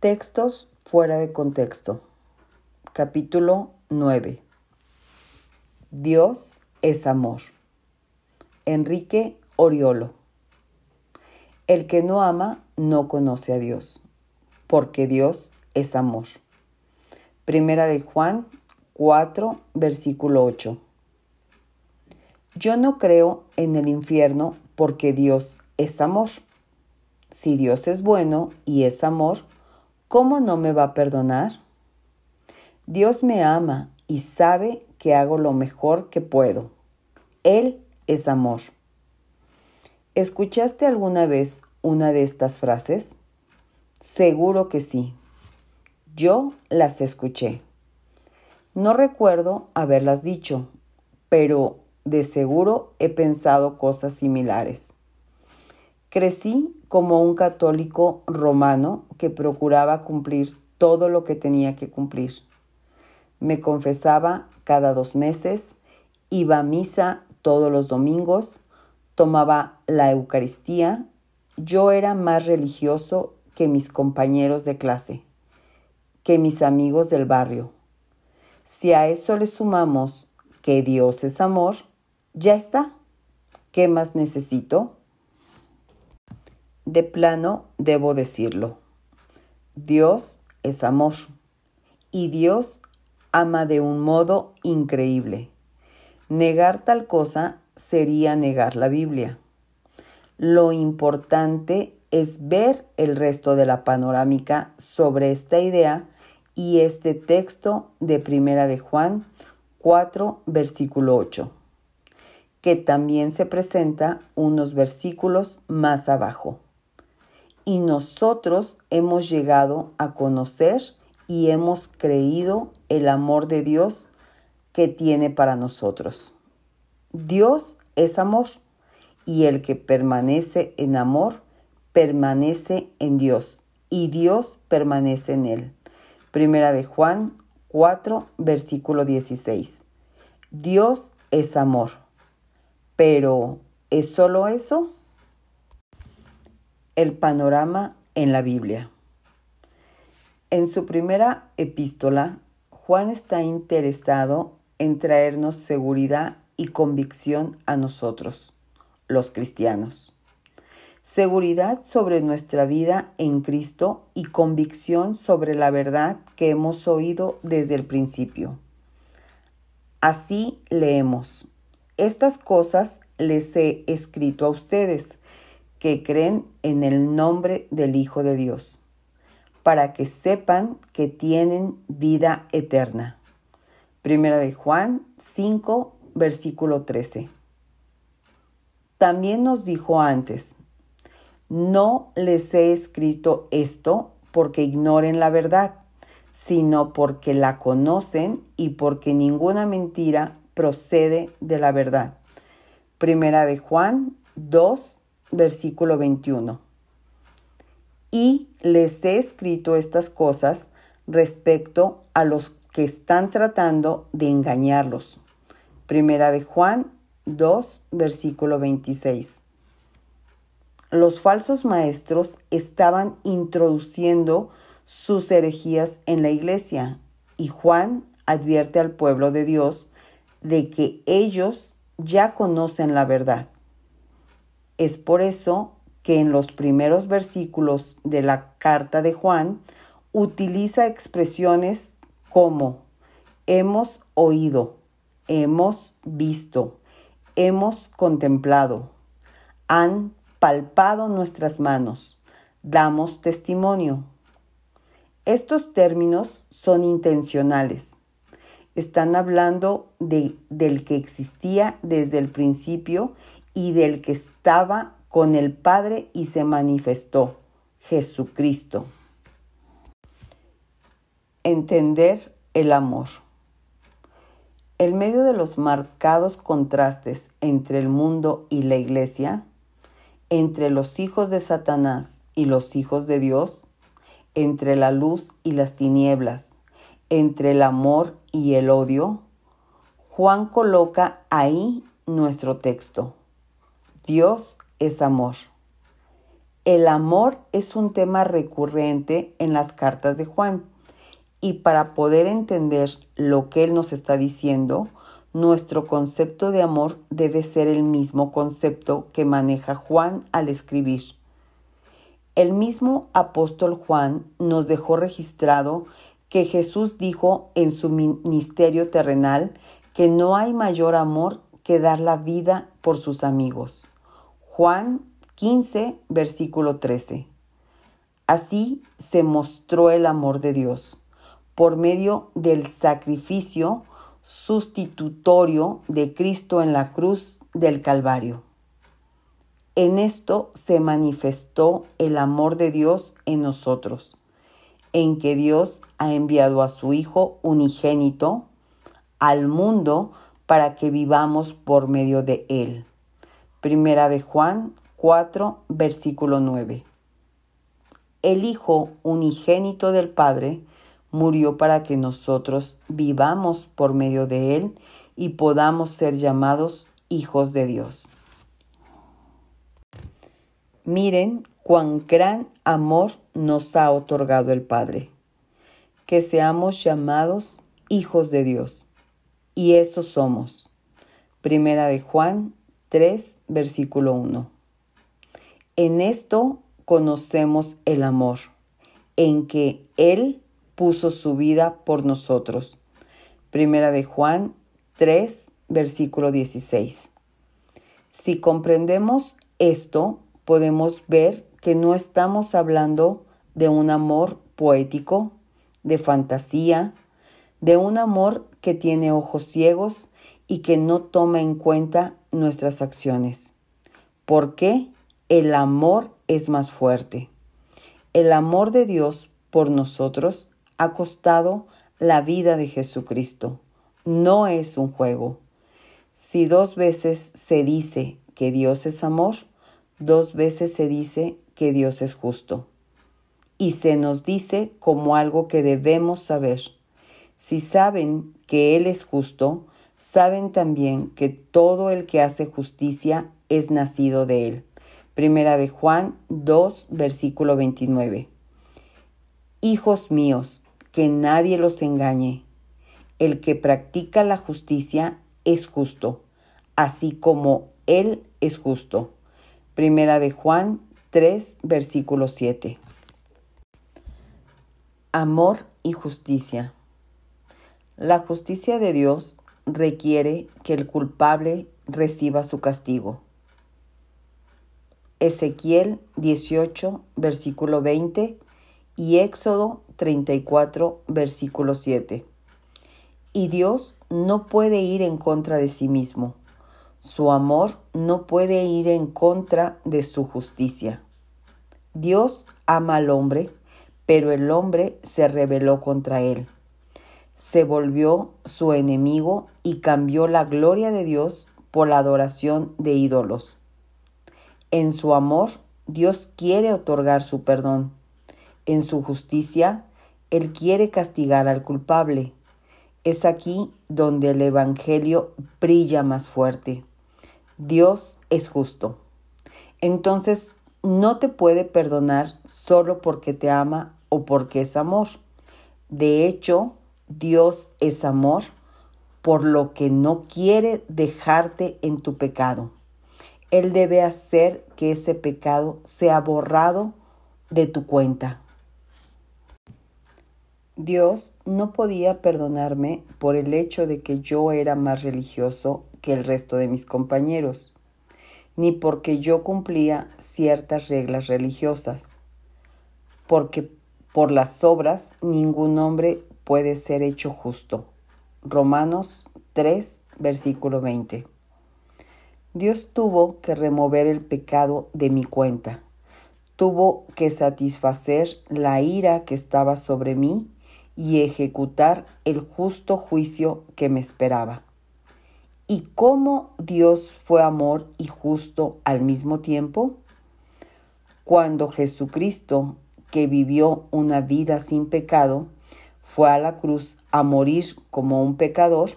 Textos fuera de contexto. Capítulo 9. Dios es amor. Enrique Oriolo. El que no ama no conoce a Dios, porque Dios es amor. Primera de Juan 4, versículo 8. Yo no creo en el infierno porque Dios es amor. Si Dios es bueno y es amor, ¿cómo no me va a perdonar? Dios me ama y sabe que hago lo mejor que puedo. Él es amor. ¿Escuchaste alguna vez una de estas frases? Seguro que sí. Yo las escuché. No recuerdo haberlas dicho, pero de seguro he pensado cosas similares. Crecí como un católico romano que procuraba cumplir todo lo que tenía que cumplir. Me confesaba cada dos meses, iba a misa todos los domingos, tomaba la Eucaristía. Yo era más religioso que mis compañeros de clase, que mis amigos del barrio. Si a eso le sumamos que Dios es amor, ya está. ¿Qué más necesito? De plano, debo decirlo. Dios es amor y Dios ama de un modo increíble. Negar tal cosa sería negar la Biblia. Lo importante es ver el resto de la panorámica sobre esta idea y este texto de Primera de Juan 4, versículo 8, que también se presenta unos versículos más abajo y nosotros hemos llegado a conocer y hemos creído el amor de Dios que tiene para nosotros. Dios es amor y el que permanece en amor permanece en Dios y Dios permanece en él. Primera de Juan 4, versículo 16. Dios es amor. Pero, ¿es solo eso? El panorama en la Biblia. En su primera epístola, Juan está interesado en traernos seguridad y convicción a nosotros, los cristianos. Seguridad sobre nuestra vida en Cristo y convicción sobre la verdad que hemos oído desde el principio. Así leemos. Estas cosas les he escrito a ustedes que creen en el nombre del Hijo de Dios, para que sepan que tienen vida eterna. Primera de Juan 5, versículo 13. También nos dijo antes, no les he escrito esto porque ignoren la verdad, sino porque la conocen y porque ninguna mentira procede de la verdad. Primera de Juan 2, versículo 21. Y les he escrito estas cosas respecto a los que están tratando de engañarlos. Primera de Juan 2, versículo 26. Los falsos maestros estaban introduciendo sus herejías en la iglesia y Juan advierte al pueblo de Dios de que ellos ya conocen la verdad. Es por eso que en los primeros versículos de la carta de Juan utiliza expresiones como hemos oído, hemos visto, hemos contemplado, han palpado nuestras manos, damos testimonio. Estos términos son intencionales. Están hablando de, del que existía desde el principio y del que estaba con el Padre y se manifestó, Jesucristo. Entender el amor. En medio de los marcados contrastes entre el mundo y la iglesia, entre los hijos de Satanás y los hijos de Dios, entre la luz y las tinieblas, entre el amor y el odio, Juan coloca ahí nuestro texto. Dios es amor. El amor es un tema recurrente en las cartas de Juan y para poder entender lo que él nos está diciendo, nuestro concepto de amor debe ser el mismo concepto que maneja Juan al escribir. El mismo apóstol Juan nos dejó registrado que Jesús dijo en su ministerio terrenal que no hay mayor amor que dar la vida por sus amigos. Juan 15, versículo 13. Así se mostró el amor de Dios por medio del sacrificio sustitutorio de Cristo en la cruz del Calvario. En esto se manifestó el amor de Dios en nosotros, en que Dios ha enviado a su Hijo unigénito al mundo para que vivamos por medio de Él. Primera de Juan 4, versículo 9. El Hijo unigénito del Padre murió para que nosotros vivamos por medio de Él y podamos ser llamados hijos de Dios. Miren cuán gran amor nos ha otorgado el Padre, que seamos llamados hijos de Dios. Y eso somos. Primera de Juan 3, versículo 1. En esto conocemos el amor, en que Él puso su vida por nosotros. Primera de Juan 3, versículo 16. Si comprendemos esto, podemos ver que no estamos hablando de un amor poético, de fantasía, de un amor que tiene ojos ciegos y que no toma en cuenta nuestras acciones. ¿Por qué? El amor es más fuerte. El amor de Dios por nosotros ha costado la vida de Jesucristo. No es un juego. Si dos veces se dice que Dios es amor, dos veces se dice que Dios es justo. Y se nos dice como algo que debemos saber. Si saben que Él es justo, saben también que todo el que hace justicia es nacido de Él. Primera de Juan 2, versículo 29. Hijos míos, que nadie los engañe. El que practica la justicia es justo, así como Él es justo. Primera de Juan 3, versículo 7. Amor y justicia. La justicia de Dios requiere que el culpable reciba su castigo. Ezequiel 18, versículo 20 y Éxodo 34, versículo 7. Y Dios no puede ir en contra de sí mismo. Su amor no puede ir en contra de su justicia. Dios ama al hombre, pero el hombre se rebeló contra él. Se volvió su enemigo y cambió la gloria de Dios por la adoración de ídolos. En su amor, Dios quiere otorgar su perdón. En su justicia, él quiere castigar al culpable. Es aquí donde el Evangelio brilla más fuerte. Dios es justo. Entonces, no te puede perdonar solo porque te ama o porque es amor. De hecho, Dios es amor, por lo que no quiere dejarte en tu pecado. Él debe hacer que ese pecado sea borrado de tu cuenta. Dios no podía perdonarme por el hecho de que yo era más religioso que el resto de mis compañeros, ni porque yo cumplía ciertas reglas religiosas, porque por las obras ningún hombre puede ser hecho justo. Romanos 3, versículo 20. Dios tuvo que remover el pecado de mi cuenta, tuvo que satisfacer la ira que estaba sobre mí y ejecutar el justo juicio que me esperaba. ¿Y cómo Dios fue amor y justo al mismo tiempo? Cuando Jesucristo, que vivió una vida sin pecado, fue a la cruz a morir como un pecador,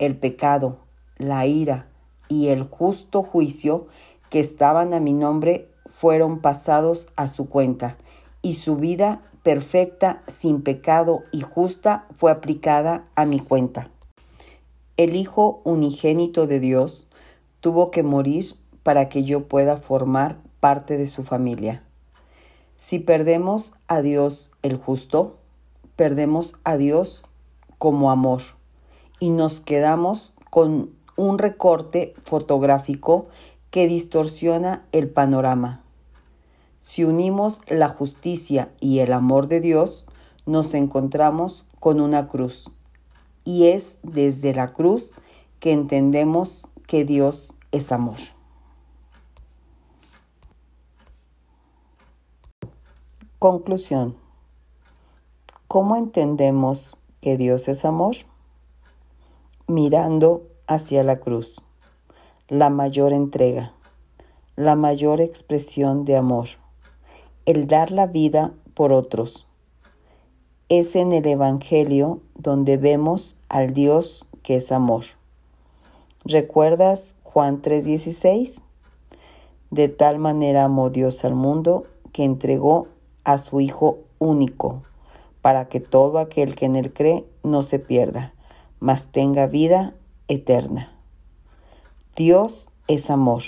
el pecado, la ira y el justo juicio que estaban a mi nombre fueron pasados a su cuenta y su vida perfecta, sin pecado y justa fue aplicada a mi cuenta. El Hijo unigénito de Dios tuvo que morir para que yo pueda formar parte de su familia. Si perdemos a Dios el justo, perdemos a Dios como amor y nos quedamos con un recorte fotográfico que distorsiona el panorama. Si unimos la justicia y el amor de Dios, nos encontramos con una cruz. Y es desde la cruz que entendemos que Dios es amor. Conclusión. ¿Cómo entendemos que Dios es amor? Mirando hacia la cruz, la mayor entrega, la mayor expresión de amor el dar la vida por otros. Es en el Evangelio donde vemos al Dios que es amor. ¿Recuerdas Juan 3:16? De tal manera amó Dios al mundo que entregó a su Hijo único, para que todo aquel que en él cree no se pierda, mas tenga vida eterna. Dios es amor,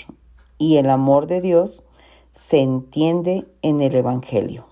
y el amor de Dios se entiende en el Evangelio.